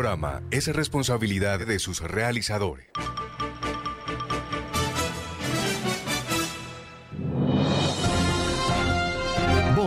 programa es responsabilidad de sus realizadores.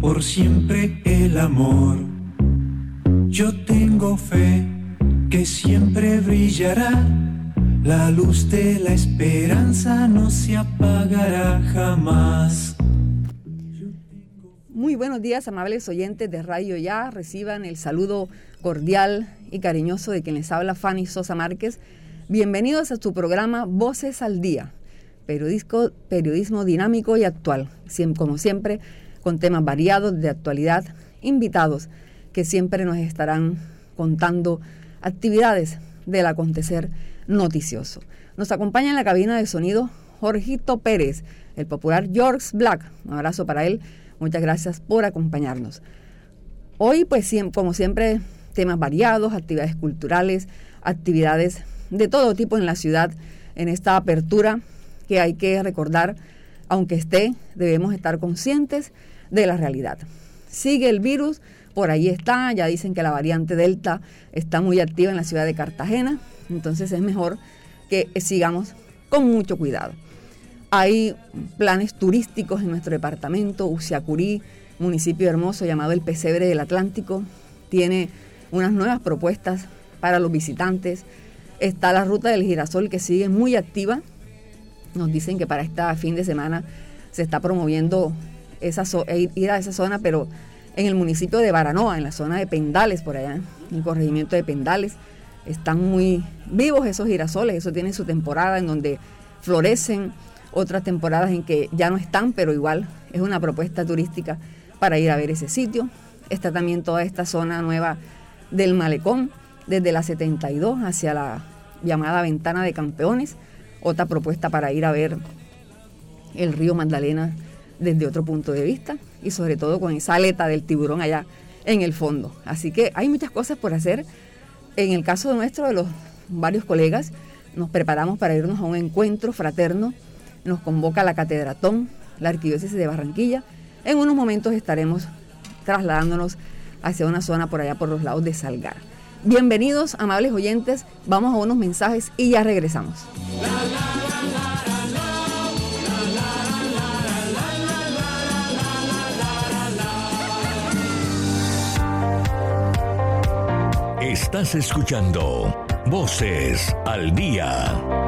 Por siempre el amor. Yo tengo fe que siempre brillará, la luz de la esperanza no se apagará jamás. Muy buenos días, amables oyentes de Radio Ya. Reciban el saludo cordial y cariñoso de quien les habla Fanny Sosa Márquez Bienvenidos a su programa Voces al Día, periodismo, dinámico y actual, como siempre, con temas variados de actualidad, invitados que siempre nos estarán contando actividades del acontecer noticioso. Nos acompaña en la cabina de sonido Jorgito Pérez, el popular George Black. Un abrazo para él. Muchas gracias por acompañarnos. Hoy, pues, como siempre, temas variados, actividades culturales, actividades de todo tipo en la ciudad en esta apertura que hay que recordar, aunque esté, debemos estar conscientes de la realidad. Sigue el virus, por ahí está, ya dicen que la variante Delta está muy activa en la ciudad de Cartagena, entonces es mejor que sigamos con mucho cuidado. Hay planes turísticos en nuestro departamento, Uciacurí, municipio hermoso llamado el Pesebre del Atlántico, tiene unas nuevas propuestas para los visitantes, Está la ruta del girasol que sigue muy activa. Nos dicen que para este fin de semana se está promoviendo esa e ir a esa zona, pero en el municipio de Baranoa, en la zona de Pendales, por allá, en el corregimiento de Pendales. Están muy vivos esos girasoles, eso tiene su temporada en donde florecen, otras temporadas en que ya no están, pero igual es una propuesta turística para ir a ver ese sitio. Está también toda esta zona nueva del malecón, desde la 72 hacia la llamada Ventana de Campeones, otra propuesta para ir a ver el río Magdalena desde otro punto de vista y sobre todo con esa aleta del tiburón allá en el fondo. Así que hay muchas cosas por hacer. En el caso nuestro, de los varios colegas, nos preparamos para irnos a un encuentro fraterno. Nos convoca la Catedratón, la Arquidiócesis de Barranquilla. En unos momentos estaremos trasladándonos hacia una zona por allá por los lados de Salgar. Bienvenidos, amables oyentes. Vamos a unos mensajes y ya regresamos. Estás escuchando Voces al Día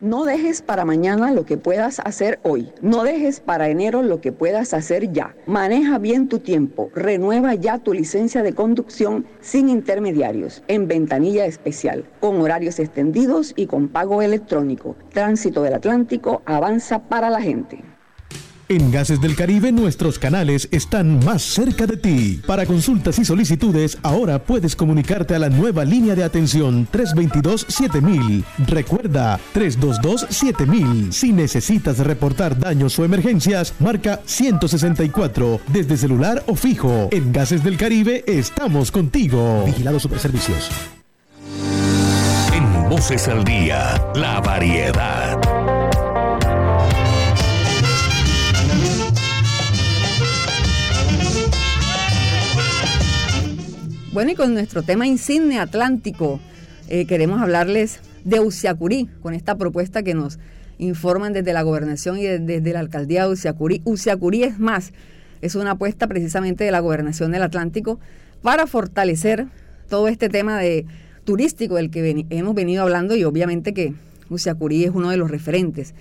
No dejes para mañana lo que puedas hacer hoy. No dejes para enero lo que puedas hacer ya. Maneja bien tu tiempo. Renueva ya tu licencia de conducción sin intermediarios, en ventanilla especial, con horarios extendidos y con pago electrónico. Tránsito del Atlántico avanza para la gente. En Gases del Caribe nuestros canales están más cerca de ti. Para consultas y solicitudes, ahora puedes comunicarte a la nueva línea de atención 322-7000. Recuerda, 322-7000. Si necesitas reportar daños o emergencias, marca 164 desde celular o fijo. En Gases del Caribe estamos contigo. Vigilado Superservicios. En Voces al Día, la variedad. Bueno, y con nuestro tema insigne atlántico, eh, queremos hablarles de Uciacurí, con esta propuesta que nos informan desde la gobernación y desde la alcaldía de Uciacurí. Uciacurí es más, es una apuesta precisamente de la gobernación del Atlántico para fortalecer todo este tema de turístico del que hemos venido hablando y obviamente que Uciacurí es uno de los referentes.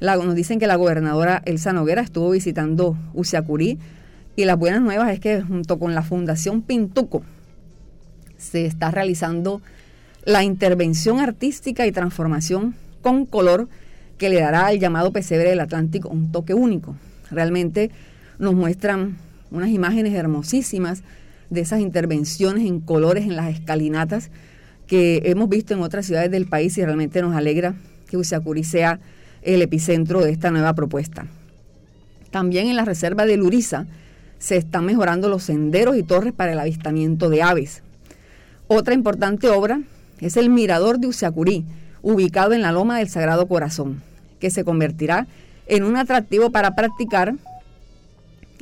nos dicen que la gobernadora Elsa Noguera estuvo visitando Uciacurí y las buenas nuevas es que junto con la Fundación Pintuco se está realizando la intervención artística y transformación con color que le dará al llamado pesebre del Atlántico un toque único. Realmente nos muestran unas imágenes hermosísimas de esas intervenciones en colores en las escalinatas que hemos visto en otras ciudades del país y realmente nos alegra que Usiacurí sea el epicentro de esta nueva propuesta. También en la reserva de Luriza se están mejorando los senderos y torres para el avistamiento de aves. Otra importante obra es el Mirador de Usiacurí, ubicado en la Loma del Sagrado Corazón, que se convertirá en un atractivo para practicar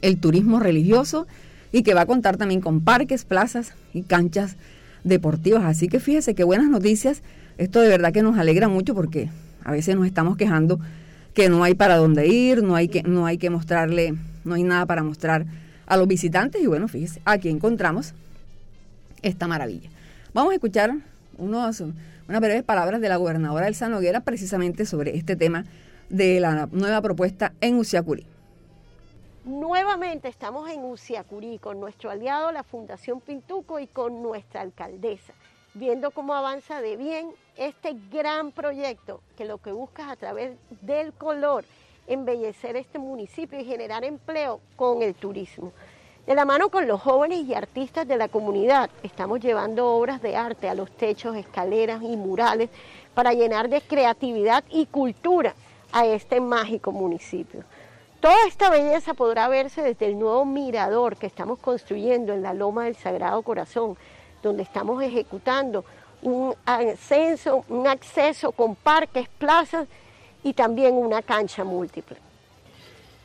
el turismo religioso y que va a contar también con parques, plazas y canchas deportivas. Así que fíjese qué buenas noticias. Esto de verdad que nos alegra mucho porque a veces nos estamos quejando que no hay para dónde ir, no hay que, no hay que mostrarle, no hay nada para mostrar a los visitantes. Y bueno, fíjese, aquí encontramos esta maravilla. Vamos a escuchar unos, unas breves palabras de la gobernadora Elsa Noguera precisamente sobre este tema de la nueva propuesta en Uciacurí. Nuevamente estamos en Uciacurí con nuestro aliado, la Fundación Pintuco, y con nuestra alcaldesa, viendo cómo avanza de bien este gran proyecto que lo que busca es a través del color embellecer este municipio y generar empleo con el turismo. De la mano con los jóvenes y artistas de la comunidad, estamos llevando obras de arte a los techos, escaleras y murales para llenar de creatividad y cultura a este mágico municipio. Toda esta belleza podrá verse desde el nuevo mirador que estamos construyendo en la Loma del Sagrado Corazón, donde estamos ejecutando un ascenso, un acceso con parques, plazas y también una cancha múltiple.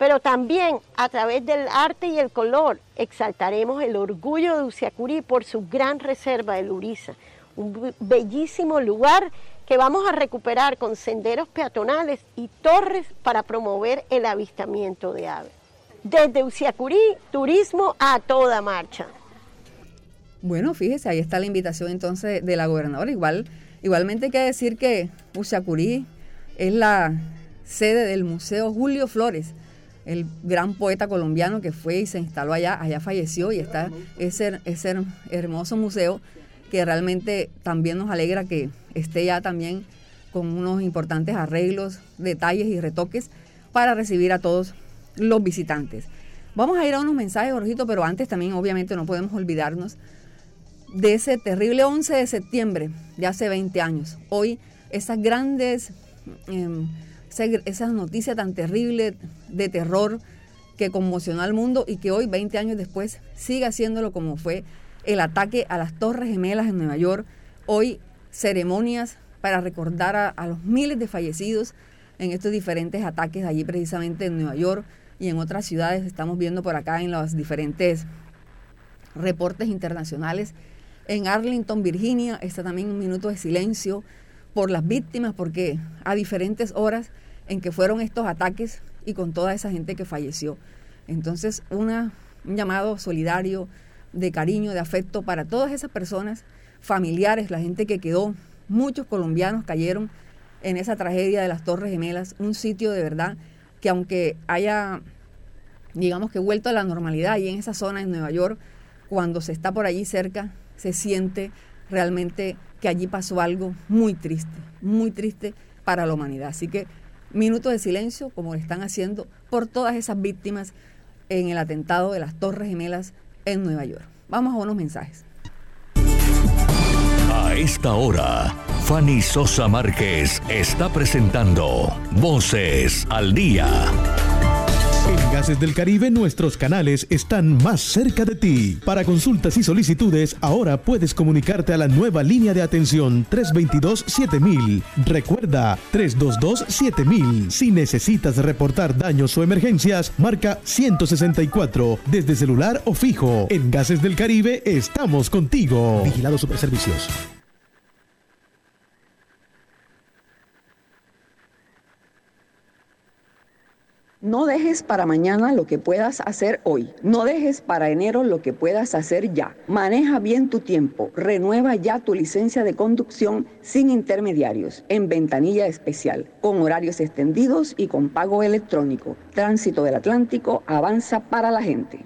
Pero también a través del arte y el color exaltaremos el orgullo de Uciacurí por su gran reserva de Luriza, un bellísimo lugar que vamos a recuperar con senderos peatonales y torres para promover el avistamiento de aves. Desde Uciacurí, turismo a toda marcha. Bueno, fíjese, ahí está la invitación entonces de la gobernadora. Igual, igualmente hay que decir que Uciacurí es la sede del Museo Julio Flores, el gran poeta colombiano que fue y se instaló allá, allá falleció y está ese, ese hermoso museo que realmente también nos alegra que esté ya también con unos importantes arreglos, detalles y retoques para recibir a todos los visitantes. Vamos a ir a unos mensajes, Jorgito, pero antes también obviamente no podemos olvidarnos de ese terrible 11 de septiembre de hace 20 años. Hoy esas grandes, eh, esa, noticia tan terrible de terror que conmocionó al mundo y que hoy, 20 años después, sigue haciéndolo como fue el ataque a las Torres Gemelas en Nueva York. Hoy ceremonias para recordar a, los miles de fallecidos en estos diferentes ataques allí precisamente en Nueva York y en otras ciudades. Estamos viendo por acá en los diferentes reportes internacionales. En Arlington, Virginia, está también un minuto de silencio por las víctimas, porque a diferentes horas en que fueron estos ataques y con toda esa gente que falleció. Entonces, una, un llamado solidario de cariño, de afecto para todas esas personas, familiares, la gente que quedó. Muchos colombianos cayeron en esa tragedia de las Torres Gemelas, un sitio de verdad que aunque haya, digamos que vuelto a la normalidad y en esa zona en Nueva York, cuando se está por allí cerca, se siente realmente que allí pasó algo muy triste, muy triste para la humanidad. Así que minutos de silencio, como lo están haciendo por todas esas víctimas en el atentado de las Torres Gemelas en Nueva York. Vamos a unos mensajes. A esta hora, Fanny Sosa Márquez está presentando Voces al Día. Gases del Caribe nuestros canales están más cerca de ti. Para consultas y solicitudes, ahora puedes comunicarte a la nueva línea de atención 322-7000. Recuerda, 322-7000. Si necesitas reportar daños o emergencias, marca 164 desde celular o fijo. En Gases del Caribe estamos contigo. Vigilado Superservicios. No dejes para mañana lo que puedas hacer hoy. No dejes para enero lo que puedas hacer ya. Maneja bien tu tiempo. Renueva ya tu licencia de conducción sin intermediarios, en ventanilla especial, con horarios extendidos y con pago electrónico. Tránsito del Atlántico avanza para la gente.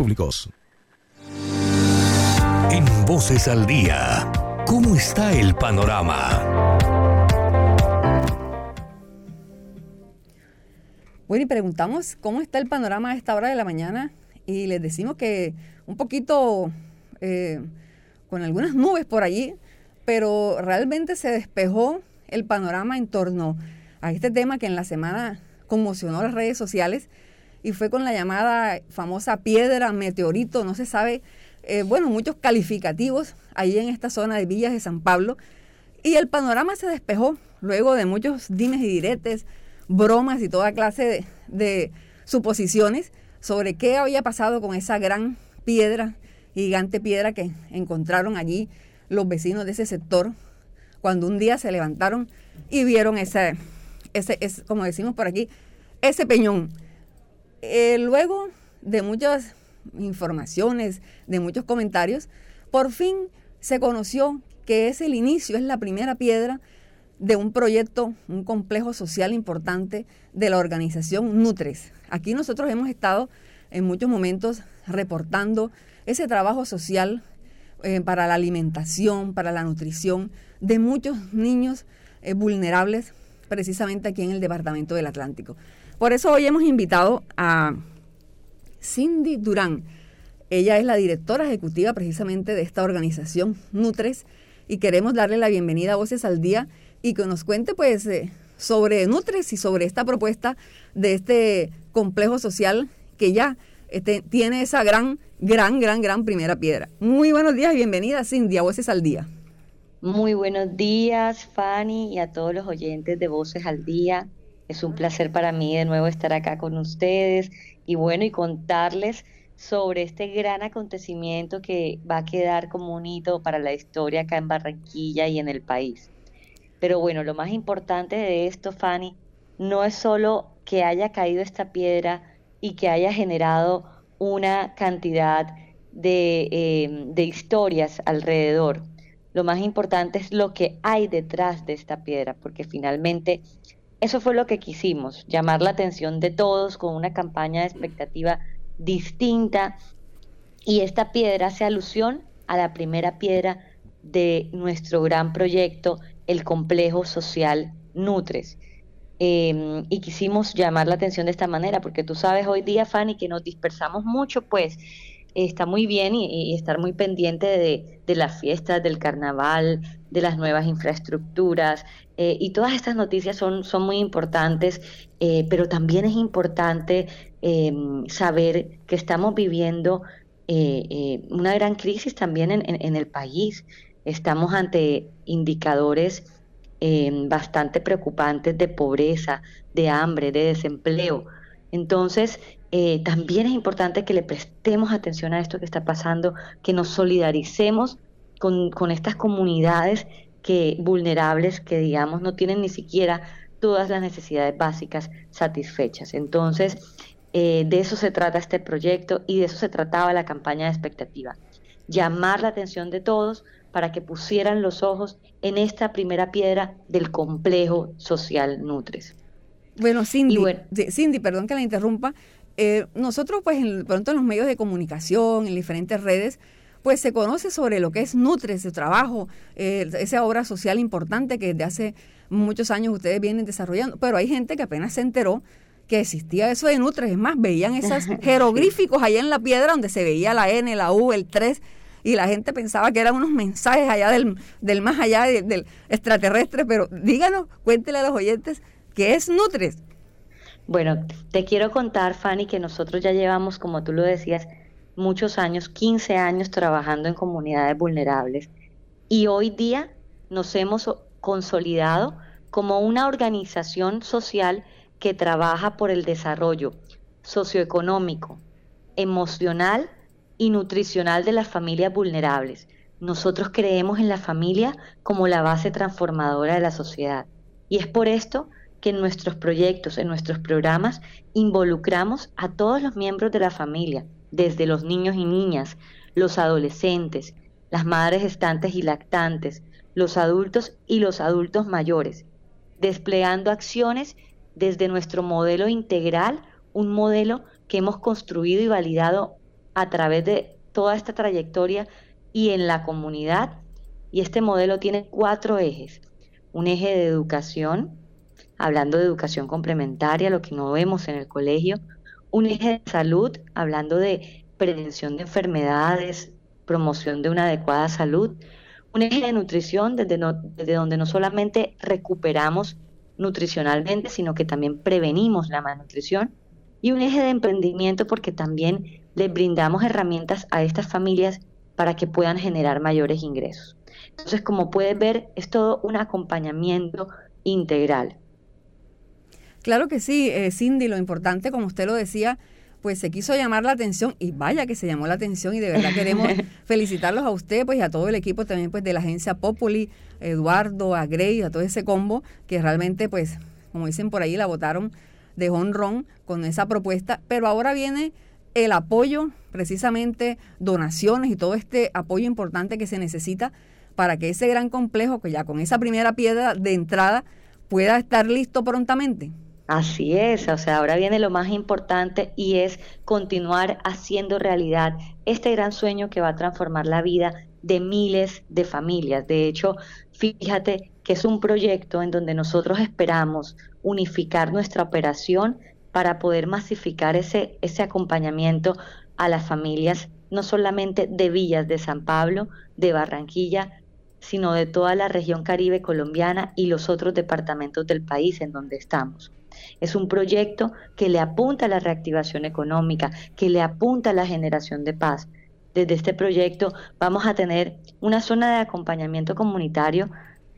En Voces al Día, ¿cómo está el panorama? Bueno, y preguntamos cómo está el panorama a esta hora de la mañana y les decimos que un poquito eh, con algunas nubes por allí, pero realmente se despejó el panorama en torno a este tema que en la semana conmocionó las redes sociales y fue con la llamada famosa piedra, meteorito, no se sabe, eh, bueno, muchos calificativos ahí en esta zona de Villas de San Pablo. Y el panorama se despejó luego de muchos dimes y diretes, bromas y toda clase de, de suposiciones sobre qué había pasado con esa gran piedra, gigante piedra que encontraron allí los vecinos de ese sector cuando un día se levantaron y vieron ese, ese, ese como decimos por aquí, ese peñón. Eh, luego de muchas informaciones, de muchos comentarios, por fin se conoció que es el inicio, es la primera piedra de un proyecto, un complejo social importante de la organización Nutres. Aquí nosotros hemos estado en muchos momentos reportando ese trabajo social eh, para la alimentación, para la nutrición de muchos niños eh, vulnerables, precisamente aquí en el Departamento del Atlántico. Por eso hoy hemos invitado a Cindy Durán. Ella es la directora ejecutiva precisamente de esta organización Nutres y queremos darle la bienvenida a Voces al Día y que nos cuente pues eh, sobre Nutres y sobre esta propuesta de este complejo social que ya este, tiene esa gran, gran, gran, gran primera piedra. Muy buenos días y bienvenida Cindy a Voces al Día. Muy buenos días Fanny y a todos los oyentes de Voces al Día. Es un placer para mí de nuevo estar acá con ustedes y bueno, y contarles sobre este gran acontecimiento que va a quedar como un hito para la historia acá en Barranquilla y en el país. Pero bueno, lo más importante de esto, Fanny, no es solo que haya caído esta piedra y que haya generado una cantidad de, eh, de historias alrededor. Lo más importante es lo que hay detrás de esta piedra, porque finalmente eso fue lo que quisimos, llamar la atención de todos con una campaña de expectativa distinta y esta piedra hace alusión a la primera piedra de nuestro gran proyecto, el complejo social Nutres. Em, y quisimos llamar la atención de esta manera, porque tú sabes hoy día, Fanny, que nos dispersamos mucho, pues está muy bien y, estar muy pendiente de, de, las fiestas, del carnaval, de las nuevas infraestructuras. Eh, y todas estas noticias son, son muy importantes, eh, pero también es importante em, saber que estamos viviendo eh, una gran crisis también en, en, el país. Estamos ante indicadores em, bastante preocupantes de pobreza, de hambre, de desempleo. Entonces, también es importante que le prestemos atención a esto que está pasando, que nos solidaricemos con, estas comunidades que vulnerables que digamos no tienen ni siquiera todas las necesidades básicas satisfechas. Entonces, eh, de eso se trata este proyecto y de eso se trataba la campaña de expectativa. Llamar la atención de todos para que pusieran los ojos en esta primera piedra del complejo social Nutres. Bueno, Cindy, Cindy, perdón que la interrumpa. Eh, nosotros, pues, en, pronto en los medios de comunicación, en diferentes redes, pues se conoce sobre lo que es Nutres, su trabajo, eh, esa obra social importante que desde hace muchos años ustedes vienen desarrollando, pero hay gente que apenas se enteró que existía eso de Nutres, es más, veían esos jeroglíficos allá en la piedra donde se veía la N, la U, el 3, y la gente pensaba que eran unos mensajes allá del, del más allá del extraterrestre, pero díganos, cuéntele a los oyentes, ¿qué es Nutres? Bueno, te quiero contar, Fanny, que nosotros ya llevamos, como tú lo decías, muchos años, 15 años trabajando en comunidades vulnerables y hoy día nos hemos consolidado como una organización social que trabaja por el desarrollo socioeconómico, emocional y nutricional de las familias vulnerables. Nosotros creemos en la familia como la base transformadora de la sociedad. Y es por esto que en nuestros proyectos, en nuestros programas, involucramos a todos los miembros de la familia, desde los niños y niñas, los adolescentes, las madres estantes y lactantes, los adultos y los adultos mayores, desplegando acciones desde nuestro modelo integral, un modelo que hemos construido y validado a través de toda esta trayectoria y en la comunidad. Y este modelo tiene cuatro ejes. Un eje de educación, hablando de educación complementaria, lo que no vemos en el colegio. Un eje de salud, hablando de prevención de enfermedades, promoción de una adecuada salud. Un eje de nutrición, desde, donde no solamente recuperamos nutricionalmente, sino que también prevenimos la malnutrición. Y un eje de emprendimiento porque también les brindamos herramientas a estas familias para que puedan generar mayores ingresos. Entonces, como puedes ver, es todo un acompañamiento integral. Claro que sí, eh, Cindy, lo importante, como usted lo decía, pues se quiso llamar la atención y vaya que se llamó la atención y de verdad queremos felicitarlos a usted pues y a todo el equipo también pues de la agencia Populi, Eduardo, a Grey, a todo ese combo que realmente pues como dicen por ahí la votaron de honrón con esa propuesta, pero ahora viene el apoyo, precisamente donaciones y todo este apoyo importante que se necesita para que ese gran complejo, que ya con esa primera piedra de entrada, pueda estar listo prontamente. Así es, o sea, ahora viene lo más importante y es continuar haciendo realidad este gran sueño que va a transformar la vida de miles de familias. De hecho, fíjate que es un proyecto en donde nosotros esperamos unificar nuestra operación para poder masificar ese, ese acompañamiento a las familias, no solamente de Villas de San Pablo, de Barranquilla, sino de toda la región caribe colombiana y los otros departamentos del país en donde estamos. Es un proyecto que le apunta a la reactivación económica, que le apunta a la generación de paz. Desde este proyecto vamos a tener una zona de acompañamiento comunitario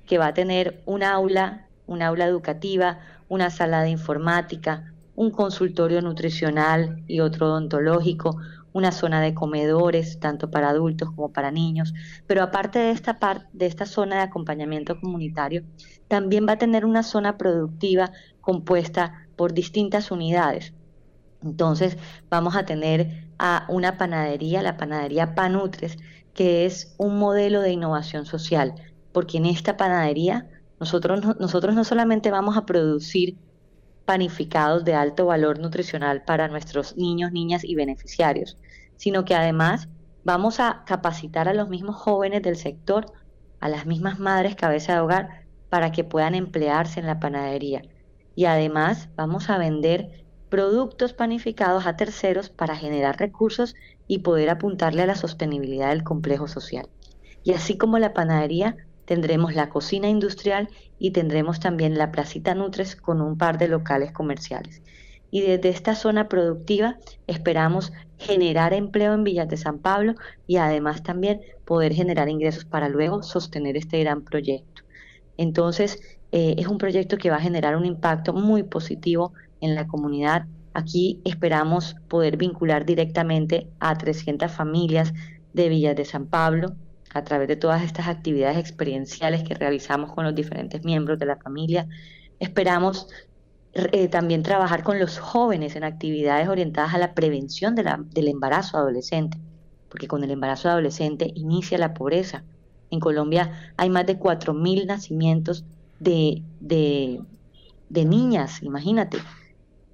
que va a tener un aula, un aula educativa, una sala de informática, un consultorio nutricional y otro odontológico, una zona de comedores, tanto para adultos como para niños. Pero aparte de esta, parte, de esta zona de acompañamiento comunitario, también va a tener una zona productiva compuesta por distintas unidades. Entonces vamos a tener a una panadería, la panadería Panutres, que es un modelo de innovación social, porque en esta panadería nosotros, nosotros no solamente vamos a producir panificados de alto valor nutricional para nuestros niños, niñas y beneficiarios, sino que además vamos a capacitar a los mismos jóvenes del sector, a las mismas madres cabeza de hogar, para que puedan emplearse en la panadería. Y además vamos a vender productos panificados a terceros para generar recursos y poder apuntarle a la sostenibilidad del complejo social. Y así como la panadería, tendremos la cocina industrial y tendremos también la placita Nutres con un par de locales comerciales. Y desde esta zona productiva esperamos generar empleo en Villas de San Pablo y además también poder generar ingresos para luego sostener este gran proyecto. Entonces, eh, es un proyecto que va a generar un impacto muy positivo en la comunidad. Aquí esperamos poder vincular directamente a 300 familias de Villas de San Pablo, a través de todas estas actividades experienciales que realizamos con los diferentes miembros de la familia. Esperamos eh, también trabajar con los jóvenes en actividades orientadas a la prevención del embarazo adolescente, porque con el embarazo adolescente inicia la pobreza. En Colombia hay más de 4.000 nacimientos de, de, niñas, imagínate.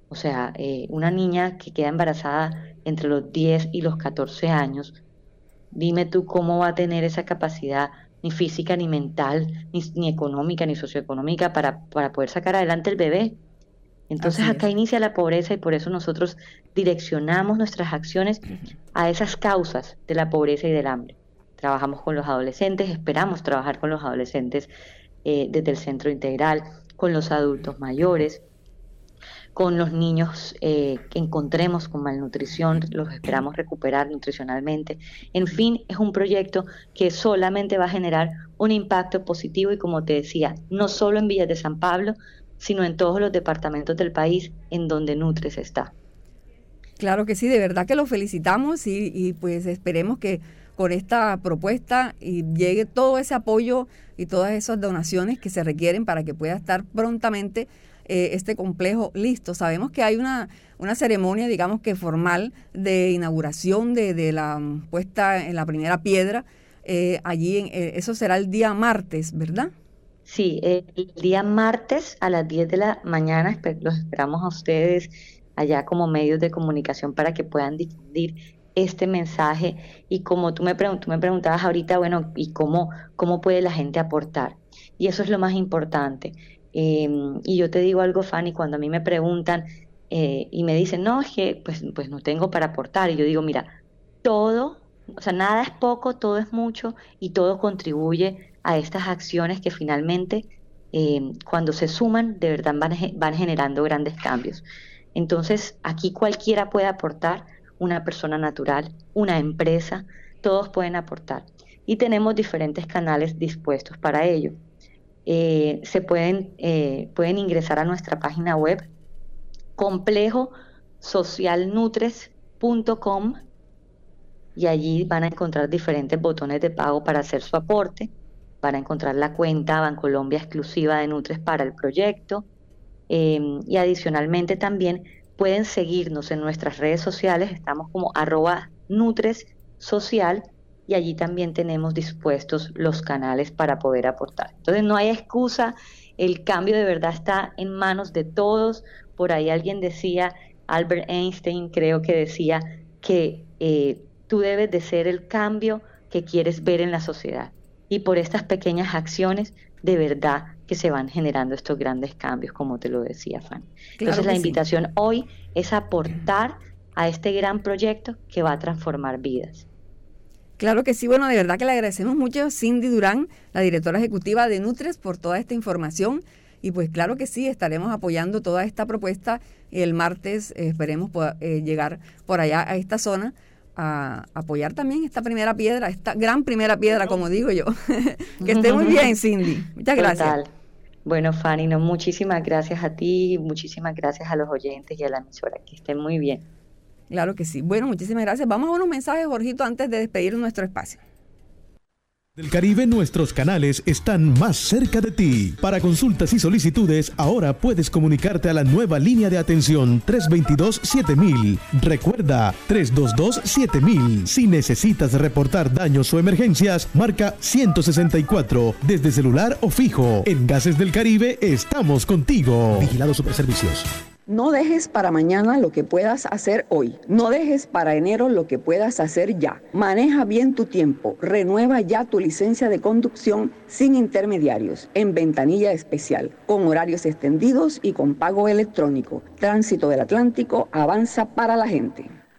O sea, eh, una niña que queda embarazada entre los 10 y los 14 años Dime tú cómo va a tener esa capacidad ni física, ni mental, ni, económica, ni socioeconómica para, para, poder sacar adelante el bebé. Entonces acá inicia la pobreza y por eso nosotros direccionamos nuestras acciones a esas causas de la pobreza y del hambre. Trabajamos con los adolescentes, esperamos trabajar con los adolescentes eh, desde el centro integral, con los adultos mayores, con los niños eh, que encontremos con malnutrición, los esperamos recuperar nutricionalmente. En fin, es un proyecto que solamente va a generar un impacto positivo y como te decía, no solo en Villas de San Pablo, sino en todos los departamentos del país en donde Nutres está. Claro que sí, de verdad que lo felicitamos y, y pues esperemos que con esta propuesta y llegue todo ese apoyo y todas esas donaciones que se requieren para que pueda estar prontamente eh, este complejo listo. Sabemos que hay una, una ceremonia, digamos que formal, de inauguración de, la mm, puesta en la primera piedra. Eh, allí, en, eh, eso será el día martes, ¿verdad? Sí, el día martes a las 10 de la mañana los esperamos a ustedes allá como medios de comunicación para que puedan difundir este mensaje y como tú me, me preguntabas ahorita, bueno, ¿y cómo, cómo puede la gente aportar? Y eso es lo más importante. Em, y yo te digo algo, Fanny, cuando a mí me preguntan eh, y me dicen, no, es que pues, pues no tengo para aportar. Y yo digo, mira, todo, o sea, nada es poco, todo es mucho y todo contribuye a estas acciones que finalmente, em, cuando se suman, de verdad van, van generando grandes cambios. Entonces, aquí cualquiera puede aportar, una persona natural, una empresa, todos pueden aportar. Y tenemos diferentes canales dispuestos para ello. Eh, se pueden, eh, pueden ingresar a nuestra página web complejo socialnutres.com y allí van a encontrar diferentes botones de pago para hacer su aporte. Van a encontrar la cuenta Bancolombia exclusiva de Nutres para el proyecto. Em, y adicionalmente también pueden seguirnos en nuestras redes sociales. Estamos como arroba Nutres Social y allí también tenemos dispuestos los canales para poder aportar. Entonces no hay excusa, el cambio de verdad está en manos de todos. Por ahí alguien decía, Albert Einstein creo que decía que eh, tú debes de ser el cambio que quieres ver en la sociedad. Y por estas pequeñas acciones, de verdad que se van generando estos grandes cambios, como te lo decía Fanny. Entonces la invitación hoy es aportar a este gran proyecto que va a transformar vidas. Claro que sí, bueno, de verdad que le agradecemos mucho a Cindy Durán, la directora ejecutiva de Nutres, por toda esta información. Y pues claro que sí, estaremos apoyando toda esta propuesta. El martes eh, esperemos eh, llegar por allá a esta zona a apoyar también esta primera piedra, esta gran primera piedra, como digo yo. que esté muy bien, Cindy. Muchas gracias. Bueno, Fanny, no, muchísimas gracias a ti, muchísimas gracias a los oyentes y a la emisora. Que estén muy bien. Claro que sí. Bueno, muchísimas gracias. Vamos a unos mensajes, Jorgito, antes de despedir nuestro espacio. Del Caribe nuestros canales están más cerca de ti. Para consultas y solicitudes, ahora puedes comunicarte a la nueva línea de atención 322-7000. Recuerda, 322-7000. Si necesitas reportar daños o emergencias, marca 164 desde celular o fijo. En Gases del Caribe estamos contigo. Vigilado Superservicios. No dejes para mañana lo que puedas hacer hoy. No dejes para enero lo que puedas hacer ya. Maneja bien tu tiempo. Renueva ya tu licencia de conducción sin intermediarios, en ventanilla especial, con horarios extendidos y con pago electrónico. Tránsito del Atlántico avanza para la gente.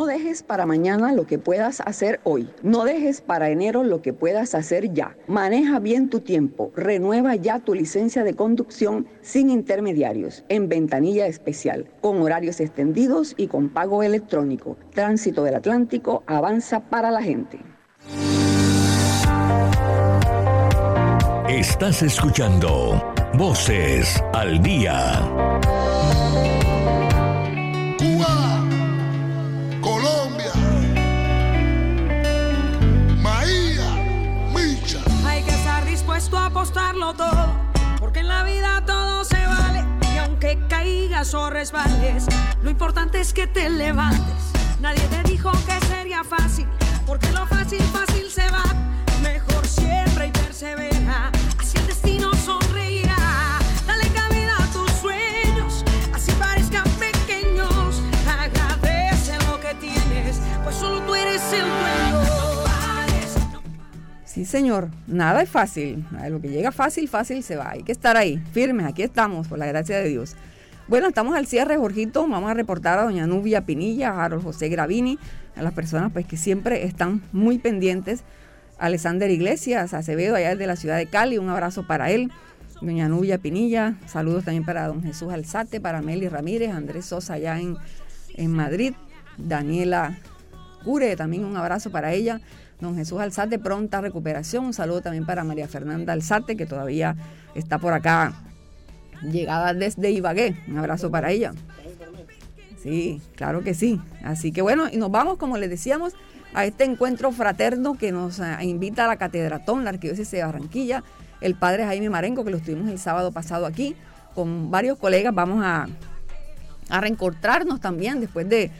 No dejes para mañana lo que puedas hacer hoy. No dejes para enero lo que puedas hacer ya. Maneja bien tu tiempo. Renueva ya tu licencia de conducción sin intermediarios, en ventanilla especial, con horarios extendidos y con pago electrónico. Tránsito del Atlántico avanza para la gente. Estás escuchando Voces al Día. Apostarlo todo, porque en la vida todo se vale. Y aunque caigas o resbales, lo importante es que te levantes. Nadie te dijo que sería fácil, porque lo fácil, fácil se va. Mejor siempre y persevera, señor, nada es fácil. Lo que llega fácil, fácil se va. Hay que estar ahí, firmes, aquí estamos, por la gracia de Dios. Bueno, estamos al cierre, Jorgito. Vamos a reportar a doña Nubia Pinilla, a Harold José Gravini, a las personas pues, que siempre están muy pendientes. Alexander Iglesias, Acevedo, allá de la ciudad de Cali, un abrazo para él. Doña Nubia Pinilla, saludos también para don Jesús Alzate, para Meli Ramírez, Andrés Sosa allá en, en Madrid, Daniela Cure, también un abrazo para ella. Don Jesús Alzate, pronta recuperación. Un saludo también para María Fernanda Alzate, que todavía está por acá, llegada desde Ibagué. Un abrazo para ella. Sí, claro que sí. Así que bueno, y nos vamos, como les decíamos, a este encuentro fraterno que nos eh, invita a la Catedratón, la Arquidiócesis de Barranquilla, el padre Jaime Marenco, que lo estuvimos el sábado pasado aquí, con varios colegas. Vamos a, a reencontrarnos también después de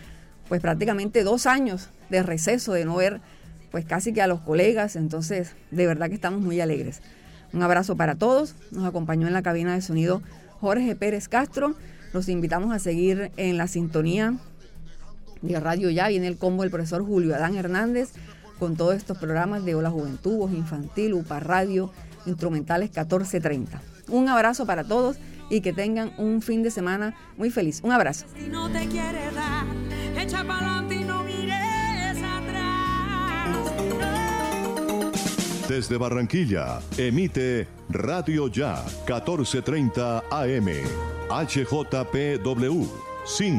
pues prácticamente dos años de receso, de no ver pues casi que a los colegas, entonces de verdad que estamos muy alegres. Un abrazo para todos, nos acompañó en la cabina de sonido Jorge Pérez Castro, los invitamos a seguir en la sintonía de Radio Ya, viene el combo del profesor Julio Adán Hernández con todos estos programas de Hola Juventud, Voz Infantil, UPA Radio, Instrumentales 1430. Un abrazo para todos y que tengan un fin de semana muy feliz. Un abrazo. Desde Barranquilla, emite Radio Ya 1430 AM, HJPW